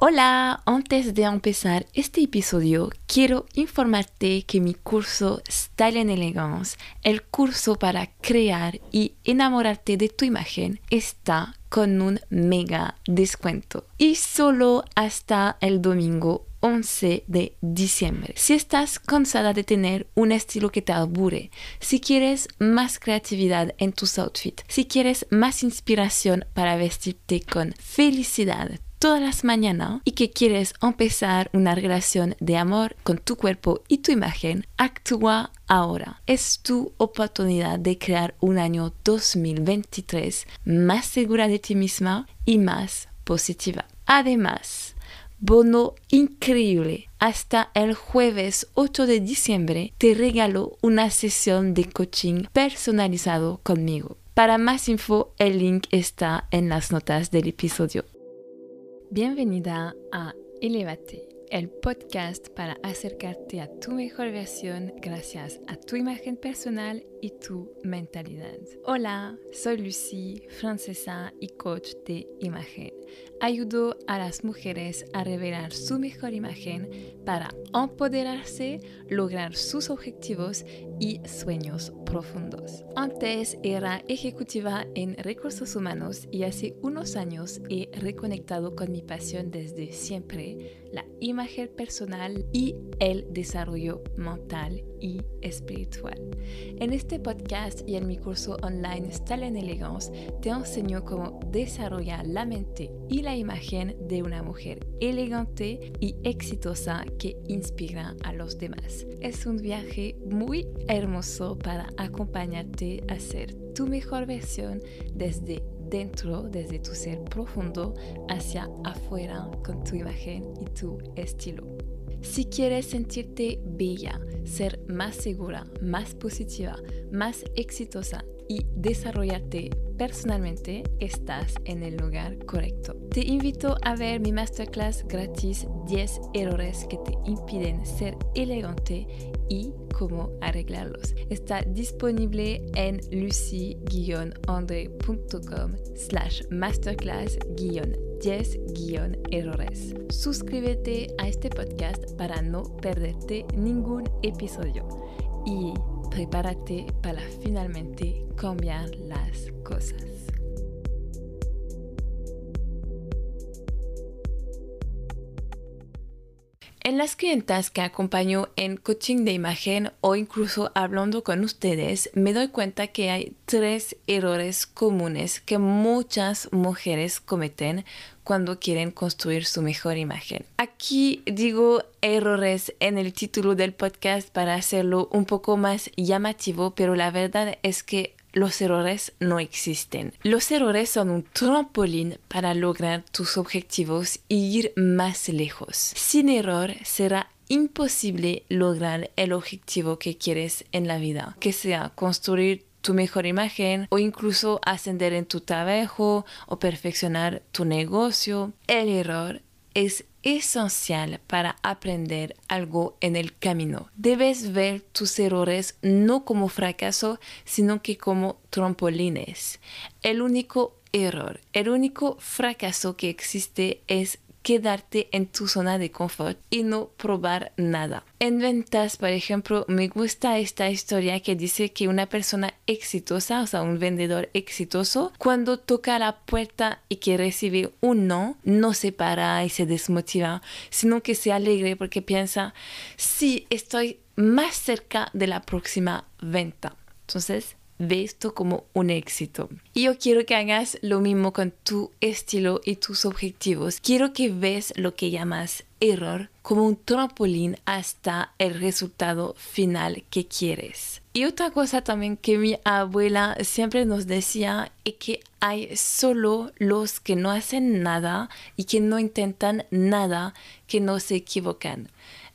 Hola, antes de empezar este episodio, quiero informarte que mi curso Style and Elegance, el curso para crear y enamorarte de tu imagen, está con un mega descuento. Y solo hasta el domingo 11 de diciembre. Si estás cansada de tener un estilo que te aburre, si quieres más creatividad en tus outfits, si quieres más inspiración para vestirte con felicidad, todas las mañanas y que quieres empezar una relación de amor con tu cuerpo y tu imagen, actúa ahora. Es tu oportunidad de crear un año 2023 más segura de ti misma y más positiva. Además, bono increíble. Hasta el jueves 8 de diciembre te regalo una sesión de coaching personalizado conmigo. Para más info, el link está en las notas del episodio. Bienvenida a Elevate, el podcast para acercarte a tu mejor versión gracias a tu imagen personal y tu mentalidad. Hola, soy Lucy, francesa y coach de imagen. Ayudo a las mujeres a revelar su mejor imagen para empoderarse, lograr sus objetivos y sueños profundos. Antes era ejecutiva en recursos humanos y hace unos años he reconectado con mi pasión desde siempre, la imagen personal y el desarrollo mental y espiritual. En este podcast y en mi curso online Style Elegance te enseño cómo desarrollar la mente y la imagen de una mujer elegante y exitosa que inspira a los demás. Es un viaje muy hermoso para acompañarte a ser tu mejor versión desde dentro, desde tu ser profundo, hacia afuera con tu imagen y tu estilo. Si quieres sentirte bella, ser más segura, más positiva, más exitosa y desarrollarte personalmente, estás en el lugar correcto. Te invito a ver mi masterclass gratis 10 errores que te impiden ser elegante y cómo arreglarlos. Está disponible en lucy-andre.com slash masterclass-10-errores. Suscríbete a este podcast para no perderte ningún episodio y prepárate para finalmente cambiar las cosas. En las clientas que acompaño en coaching de imagen o incluso hablando con ustedes, me doy cuenta que hay tres errores comunes que muchas mujeres cometen cuando quieren construir su mejor imagen. Aquí digo errores en el título del podcast para hacerlo un poco más llamativo, pero la verdad es que los errores no existen. Los errores son un trampolín para lograr tus objetivos y ir más lejos. Sin error será imposible lograr el objetivo que quieres en la vida, que sea construir tu mejor imagen o incluso ascender en tu trabajo o perfeccionar tu negocio. El error es esencial para aprender algo en el camino. Debes ver tus errores no como fracaso, sino que como trampolines. El único error, el único fracaso que existe es quedarte en tu zona de confort y no probar nada. En ventas, por ejemplo, me gusta esta historia que dice que una persona exitosa, o sea, un vendedor exitoso, cuando toca la puerta y que recibe un no, no se para y se desmotiva, sino que se alegre porque piensa, sí, estoy más cerca de la próxima venta. Entonces, ve esto como un éxito. Y yo quiero que hagas lo mismo con tu estilo y tus objetivos. Quiero que ves lo que llamas error como un trampolín hasta el resultado final que quieres. Y otra cosa también que mi abuela siempre nos decía es que hay solo los que no hacen nada y que no intentan nada que no se equivocan.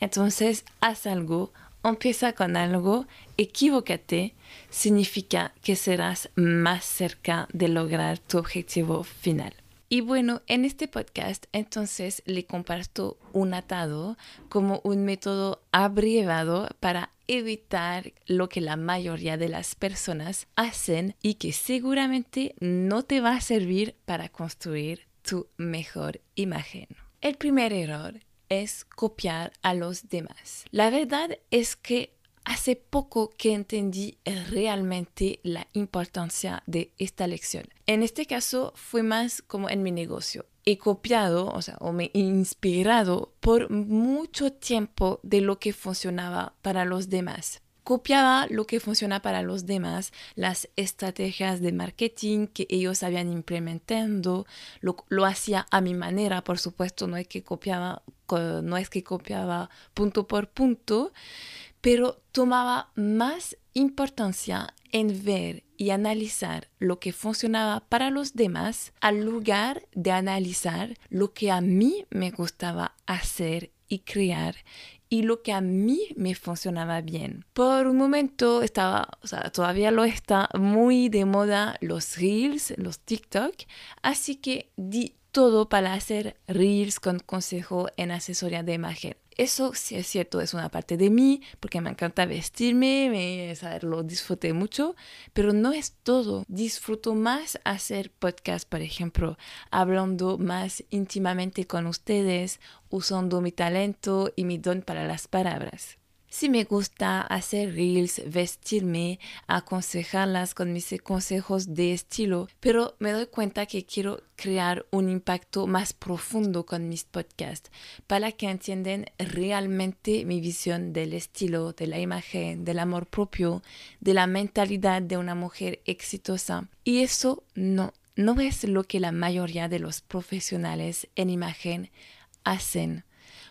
Entonces, haz algo, empieza con algo, equivócate significa que serás más cerca de lograr tu objetivo final. Y bueno, en este podcast entonces le comparto un atado como un método abreviado para evitar lo que la mayoría de las personas hacen y que seguramente no te va a servir para construir tu mejor imagen. El primer error es copiar a los demás. La verdad es que hace poco que entendí realmente la importancia de esta lección. En este caso fue más como en mi negocio. He copiado, o sea, o me he inspirado por mucho tiempo de lo que funcionaba para los demás copiaba lo que funciona para los demás, las estrategias de marketing que ellos habían implementando, lo, lo, hacía a mi manera, por supuesto, no es que copiaba, no es que copiaba punto por punto, pero tomaba más importancia en ver y analizar lo que funcionaba para los demás al lugar de analizar lo que a mí me gustaba hacer y crear y lo que a mí me funcionaba bien. Por un momento estaba, o sea, todavía lo está, muy de moda los reels, los TikTok, así que di todo para hacer reels con consejo en asesoría de imagen. Eso sí es cierto, es una parte de mí, porque me encanta vestirme, me, disfruté mucho, pero no es todo. Disfruto más hacer podcast, por ejemplo, hablando más íntimamente con ustedes, usando mi talento y mi don para las palabras. Si me gusta hacer reels, vestirme, aconsejarlas con mis consejos de estilo, pero me doy cuenta que quiero crear un impacto más profundo con mis podcasts para que entiendan realmente mi visión del estilo, de la imagen, del amor propio, de la mentalidad de una mujer exitosa. Y eso no, no es lo que la mayoría de los profesionales en imagen hacen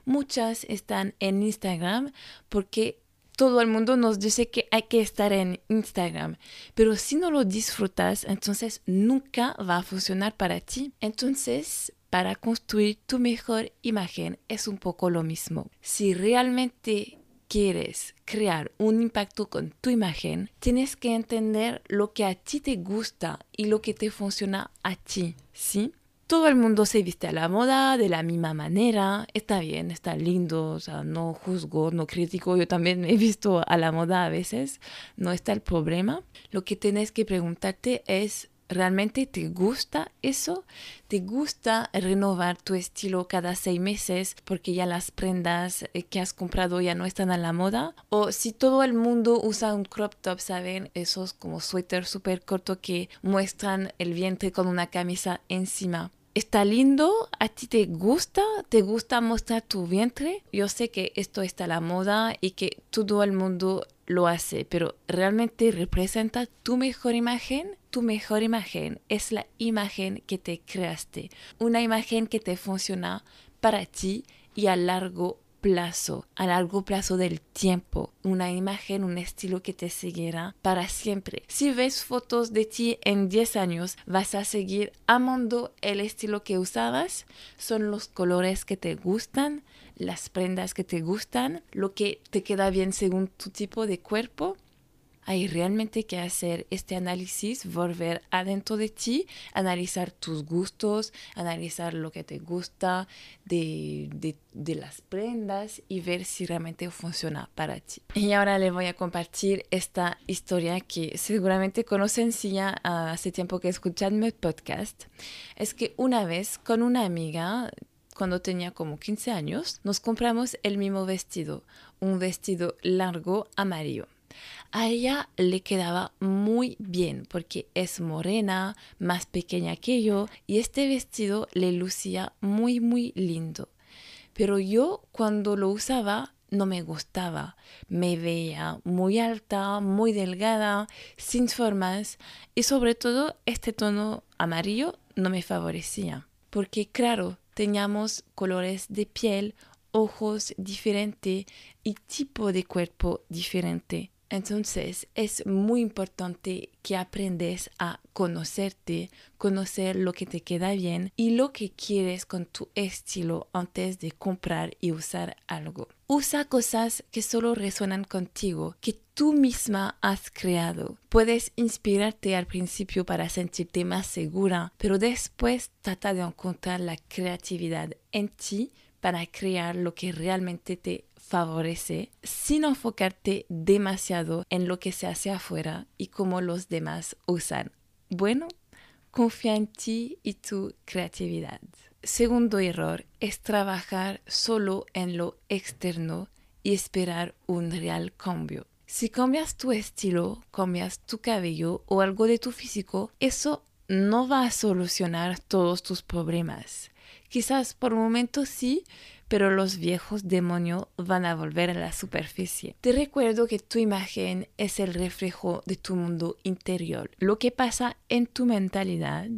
muchas están en Instagram porque todo el mundo nos dice que hay que estar en Instagram, pero si no lo disfrutas, entonces nunca va a funcionar para ti. Entonces, para construir tu mejor imagen es un poco lo mismo. Si realmente quieres crear un impacto con tu imagen, tienes que entender lo que a ti te gusta y lo que te funciona a ti, ¿sí? Todo el mundo se viste a la moda de la misma manera. Está bien, está lindo, o sea, no juzgo, no critico. Yo también me he visto a la moda a veces. No está el problema. Lo que tienes que preguntarte es, ¿realmente te gusta eso? ¿Te gusta renovar tu estilo cada seis meses porque ya las prendas eh, que has comprado ya no están a la moda? O si todo el mundo usa un crop top, ¿saben? Esos como suéter súper corto que muestran el vientre con una camisa encima está lindo, a ti te gusta, te gusta mostrar tu vientre. Yo sé que esto está a la moda y que todo el mundo lo hace, pero realmente representa tu mejor imagen. Tu mejor imagen es la imagen que te creaste, una imagen que te funciona para ti y a largo plazo, a largo plazo del tiempo, una imagen, un estilo que te seguirá para siempre. Si ves fotos de ti en 10 años, vas a seguir amando el estilo que usabas, son los colores que te gustan, las prendas que te gustan, lo que te queda bien según tu tipo de cuerpo hay realmente que hacer este análisis, volver adentro de ti, analizar tus gustos, analizar lo que te gusta de, de, las prendas y ver si realmente funciona para ti. Y ahora le voy a compartir esta historia que seguramente conocen si ya hace tiempo que escuchan mi podcast. Es que una vez con una amiga cuando tenía como 15 años, nos compramos el mismo vestido, un vestido largo amarillo a ella le quedaba muy bien porque es morena, más pequeña que yo y este vestido le lucía muy muy lindo. Pero yo cuando lo usaba no me gustaba. Me veía muy alta, muy delgada, sin formas y sobre todo este tono amarillo no me favorecía. Porque claro, teníamos colores de piel, ojos diferentes y tipo de cuerpo diferente. Entonces es muy importante que aprendes a conocerte, conocer lo que te queda bien y lo que quieres con tu estilo antes de comprar y usar algo. Usa cosas que solo resuenan contigo, que tú misma has creado. Puedes inspirarte al principio para sentirte más segura, pero después trata de encontrar la creatividad en ti para crear lo que realmente te favorece sin enfocarte demasiado en lo que se hace afuera y cómo los demás usan. Bueno, confía en ti y tu creatividad. segundo error es trabajar solo en lo externo y esperar un real cambio. Si cambias tu estilo, cambias tu cabello o algo de tu físico, eso no va a solucionar todos tus problemas. Quizás por un momento sí, pero los viejos demonios van a volver a la superficie. Te recuerdo que tu imagen es el reflejo de tu mundo interior. Lo que pasa en tu mentalidad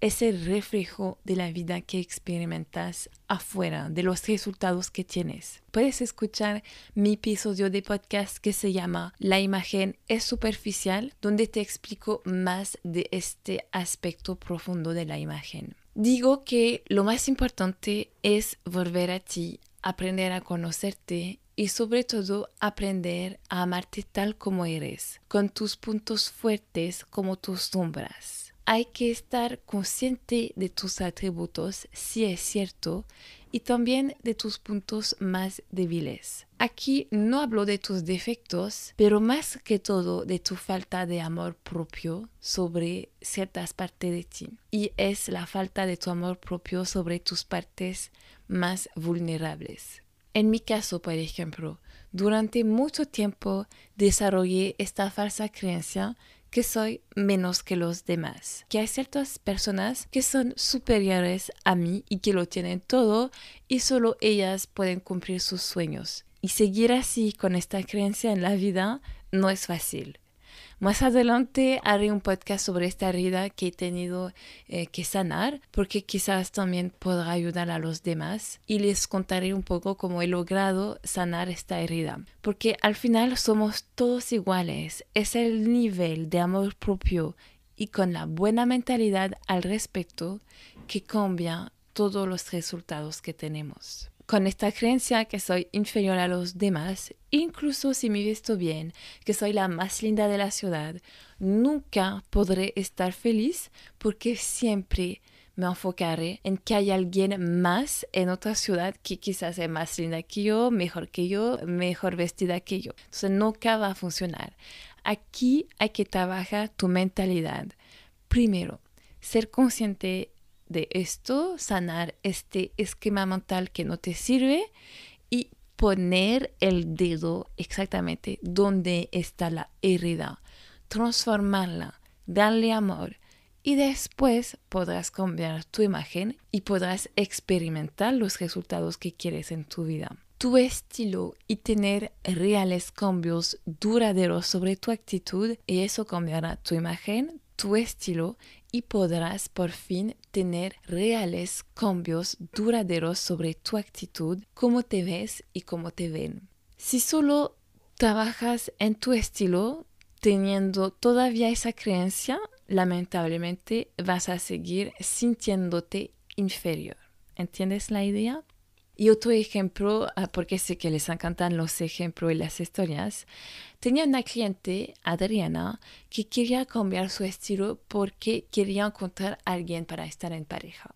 es el reflejo de la vida que experimentas afuera, de los resultados que tienes. Puedes escuchar mi episodio de podcast que se llama La imagen es superficial, donde te explico más de este aspecto profundo de la imagen. Digo que lo más importante es volver a ti, aprender a conocerte y sobre todo aprender a amarte tal como eres, con tus puntos fuertes como tus sombras. Hay que estar consciente de tus atributos, si es cierto, y también de tus puntos más débiles. Aquí no hablo de tus defectos, pero más que todo de tu falta de amor propio sobre ciertas partes de ti. Y es la falta de tu amor propio sobre tus partes más vulnerables. En mi caso, por ejemplo, durante mucho tiempo desarrollé esta falsa creencia que soy menos que los demás, que hay ciertas personas que son superiores a mí y que lo tienen todo y solo ellas pueden cumplir sus sueños. Y seguir así con esta creencia en la vida no es fácil. Más adelante haré un podcast sobre esta herida que he tenido eh, que sanar, porque quizás también podrá ayudar a los demás y les contaré un poco cómo he logrado sanar esta herida. Porque al final somos todos iguales, es el nivel de amor propio y con la buena mentalidad al respecto que cambia todos los resultados que tenemos con esta creencia que soy inferior a los demás, incluso si me visto bien, que soy la más linda de la ciudad, nunca podré estar feliz porque siempre me enfocaré en que hay alguien más en otra ciudad que quizás es más linda que yo, mejor que yo, mejor vestida que yo. Entonces nunca va a funcionar. Aquí hay que trabajar tu mentalidad. Primero, ser consciente de esto, sanar este esquema mental que no te sirve y poner el dedo exactamente donde está la herida, transformarla, darle amor y después podrás cambiar tu imagen y podrás experimentar los resultados que quieres en tu vida. Tu estilo y tener reales cambios duraderos sobre tu actitud y eso cambiará tu imagen, tu estilo y podrás por fin tener reales cambios duraderos sobre tu actitud, cómo te ves y cómo te ven. Si solo trabajas en tu estilo, teniendo todavía esa creencia, lamentablemente vas a seguir sintiéndote inferior. ¿Entiendes la idea? Y otro ejemplo, ah, porque sé que les encantan los ejemplos y las historias, tenía una cliente, Adriana, que quería cambiar su estilo porque quería encontrar a alguien para estar en pareja.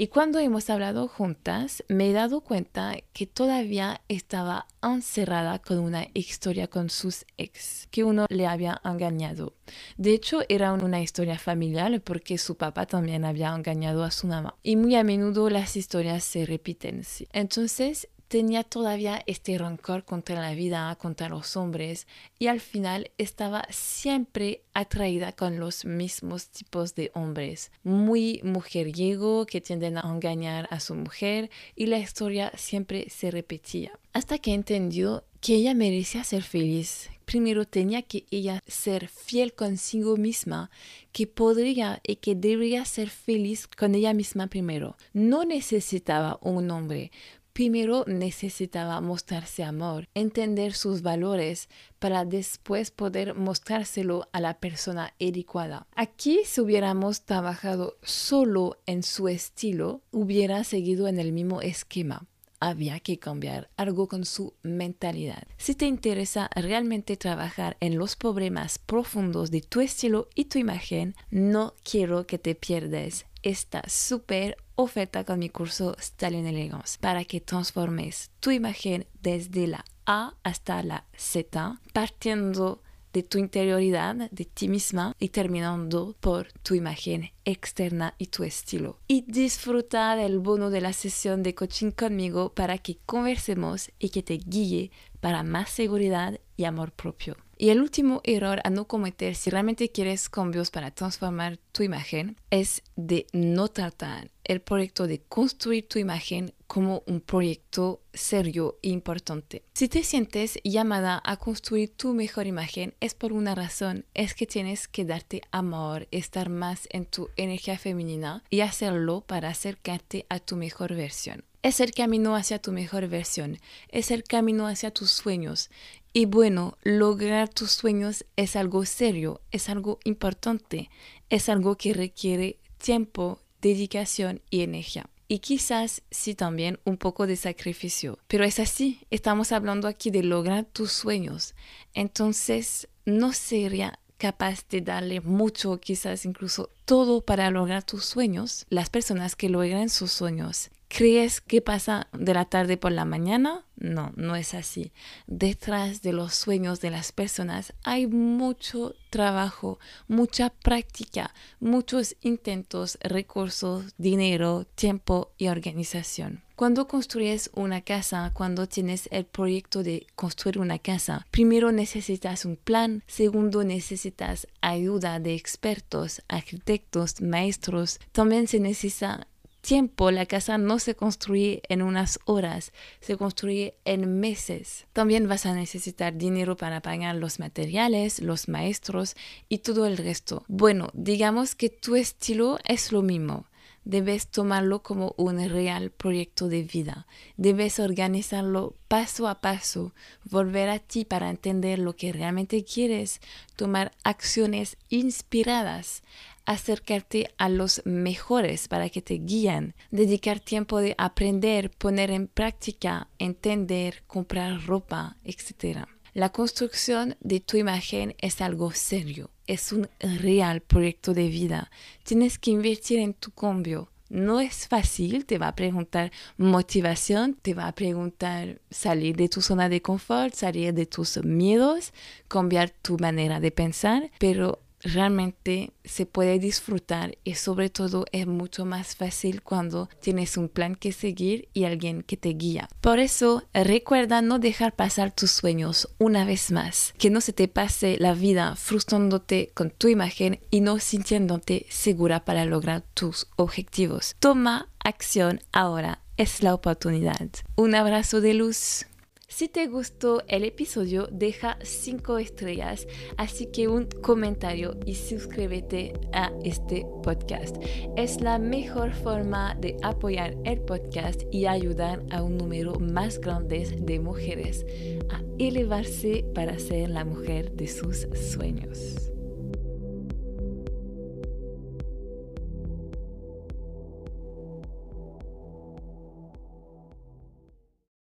Y cuando hemos hablado juntas, me he dado cuenta que todavía estaba encerrada con una historia con sus ex, que uno le había engañado. De hecho, era una historia familiar porque su papá también había engañado a su mamá. Y muy a menudo las historias se repiten. Entonces, tenía todavía este rencor contra la vida, contra los hombres, y al final estaba siempre atraída con los mismos tipos de hombres, muy mujeriego que tienden a engañar a su mujer, y la historia siempre se repetía. Hasta que entendió que ella merecía ser feliz. Primero tenía que ella ser fiel consigo misma, que podría y que debería ser feliz con ella misma primero. No necesitaba un hombre, primero necesitaba mostrarse amor, entender sus valores para después poder mostrárselo a la persona adecuada. Aquí si hubiéramos trabajado solo en su estilo, hubiera seguido en el mismo esquema había que cambiar algo con su mentalidad. Si te interesa realmente trabajar en los problemas profundos de tu estilo y tu imagen, no quiero que te pierdas esta súper oferta con mi curso Style Elegance para que transformes tu imagen desde la A hasta la Z, partiendo de tu interioridad, de ti misma y terminando por tu imagen externa y tu estilo. Y disfruta del bono de la sesión de coaching conmigo para que conversemos y que te guíe para más seguridad y amor propio. Y el último error a no cometer si realmente quieres cambios para transformar tu imagen es de no tratar el proyecto de construir tu imagen como un proyecto serio e importante. Si te sientes llamada a construir tu mejor imagen es por una razón, es que tienes que darte amor, estar más en tu energía femenina y hacerlo para acercarte a tu mejor versión. Es el camino hacia tu mejor versión, es el camino hacia tus sueños. Y bueno, lograr tus sueños es algo serio, es algo importante, es algo que requiere tiempo, dedicación y energía. Y quizás sí también un poco de sacrificio. Pero es así, estamos hablando aquí de lograr tus sueños. Entonces, no sería capaz de darle mucho, quizás incluso todo para lograr tus sueños. Las personas que logran sus sueños ¿Crees que pasa de la tarde por la mañana? No, no es así. Detrás de los sueños de las personas hay mucho trabajo, mucha práctica, muchos intentos, recursos, dinero, tiempo y organización. Cuando construyes una casa, cuando tienes el proyecto de construir una casa, primero necesitas un plan, segundo necesitas ayuda de expertos, arquitectos, maestros, también se necesita tiempo la casa no se construye en unas horas, se construye en meses. También vas a necesitar dinero para pagar los materiales, los maestros y todo el resto. Bueno, digamos que tu estilo es lo mismo. Debes tomarlo como un real proyecto de vida. Debes organizarlo paso a paso, volver a ti para entender lo que realmente quieres, tomar acciones inspiradas, acercarte a los mejores para que te guíen, dedicar tiempo de aprender, poner en práctica, entender, comprar ropa, etc. La construcción de tu imagen es algo serio, es un real proyecto de vida. Tienes que invertir en tu cambio. No es fácil, te va a preguntar motivación, te va a preguntar salir de tu zona de confort, salir de tus miedos, cambiar tu manera de pensar, pero realmente se puede disfrutar y sobre todo es mucho más fácil cuando tienes un plan que seguir y alguien que te guía. Por eso recuerda no dejar pasar tus sueños una vez más, que no se te pase la vida frustrándote con tu imagen y no sintiéndote segura para lograr tus objetivos. Toma acción ahora, es la oportunidad. Un abrazo de luz. Si te gustó el episodio, deja 5 estrellas, así que un comentario y suscríbete a este podcast. Es la mejor forma de apoyar el podcast y ayudar a un número más grande de mujeres a elevarse para ser la mujer de sus sueños.